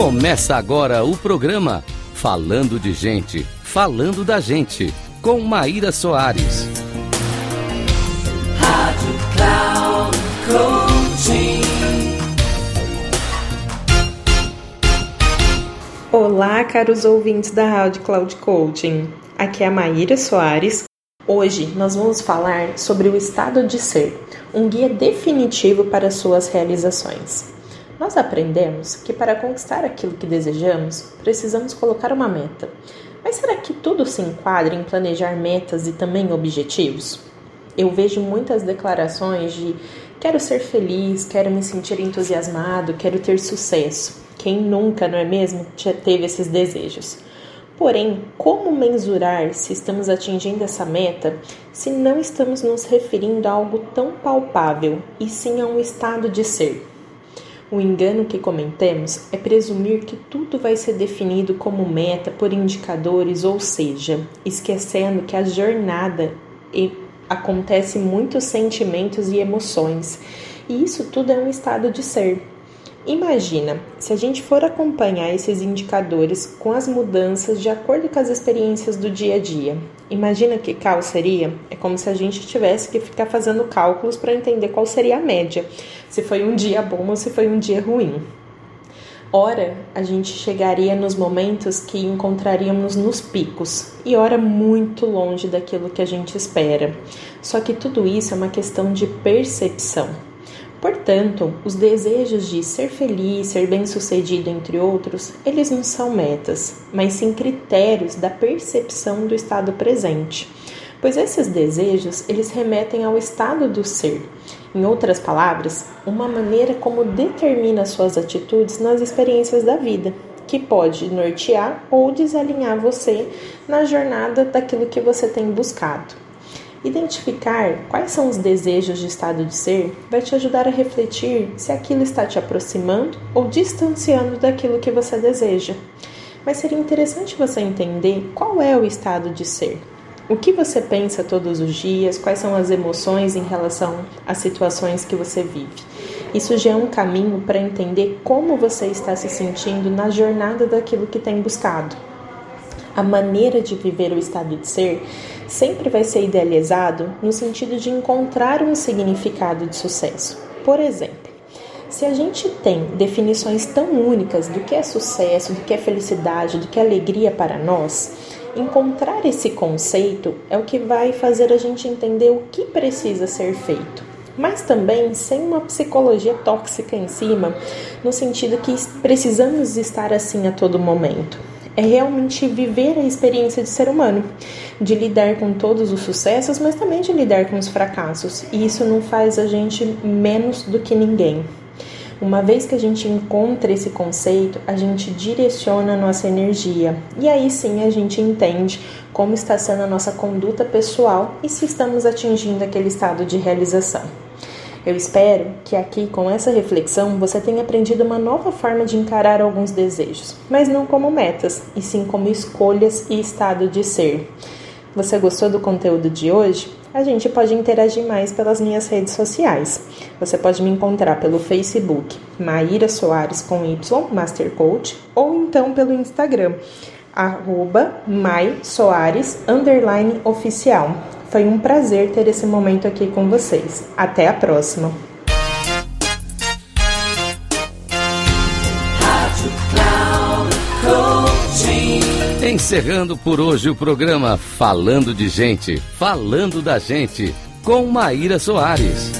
Começa agora o programa Falando de Gente, Falando da Gente, com Maíra Soares. Rádio Cloud Coaching. Olá, caros ouvintes da Rádio Cloud Coaching. Aqui é a Maíra Soares. Hoje nós vamos falar sobre o estado de ser, um guia definitivo para suas realizações. Nós aprendemos que para conquistar aquilo que desejamos, precisamos colocar uma meta. Mas será que tudo se enquadra em planejar metas e também objetivos? Eu vejo muitas declarações de quero ser feliz, quero me sentir entusiasmado, quero ter sucesso. Quem nunca, não é mesmo, já teve esses desejos? Porém, como mensurar se estamos atingindo essa meta se não estamos nos referindo a algo tão palpável e sim a um estado de ser? O engano que comentemos é presumir que tudo vai ser definido como meta por indicadores, ou seja, esquecendo que a jornada acontece muitos sentimentos e emoções, e isso tudo é um estado de ser. Imagina, se a gente for acompanhar esses indicadores com as mudanças de acordo com as experiências do dia a dia. Imagina que caos seria? É como se a gente tivesse que ficar fazendo cálculos para entender qual seria a média, se foi um dia bom ou se foi um dia ruim. Ora, a gente chegaria nos momentos que encontraríamos nos picos, e ora muito longe daquilo que a gente espera. Só que tudo isso é uma questão de percepção. Portanto, os desejos de ser feliz, ser bem-sucedido, entre outros, eles não são metas, mas sim critérios da percepção do estado presente. Pois esses desejos, eles remetem ao estado do ser. Em outras palavras, uma maneira como determina suas atitudes nas experiências da vida, que pode nortear ou desalinhar você na jornada daquilo que você tem buscado. Identificar quais são os desejos de estado de ser vai te ajudar a refletir se aquilo está te aproximando ou distanciando daquilo que você deseja. Mas seria interessante você entender qual é o estado de ser. O que você pensa todos os dias, quais são as emoções em relação às situações que você vive. Isso já é um caminho para entender como você está se sentindo na jornada daquilo que tem buscado. A maneira de viver o estado de ser sempre vai ser idealizado no sentido de encontrar um significado de sucesso. Por exemplo, se a gente tem definições tão únicas do que é sucesso, do que é felicidade, do que é alegria para nós, encontrar esse conceito é o que vai fazer a gente entender o que precisa ser feito. Mas também sem uma psicologia tóxica em cima, no sentido que precisamos estar assim a todo momento é realmente viver a experiência de ser humano, de lidar com todos os sucessos, mas também de lidar com os fracassos. E isso não faz a gente menos do que ninguém. Uma vez que a gente encontra esse conceito, a gente direciona a nossa energia e aí sim a gente entende como está sendo a nossa conduta pessoal e se estamos atingindo aquele estado de realização. Eu espero que aqui, com essa reflexão, você tenha aprendido uma nova forma de encarar alguns desejos, mas não como metas, e sim como escolhas e estado de ser. Você gostou do conteúdo de hoje? A gente pode interagir mais pelas minhas redes sociais. Você pode me encontrar pelo Facebook, Maíra Soares com Y, Master Coach, ou então pelo Instagram, arroba Soares, underline oficial. Foi um prazer ter esse momento aqui com vocês. Até a próxima! Encerrando por hoje o programa Falando de Gente, Falando da Gente, com Maíra Soares.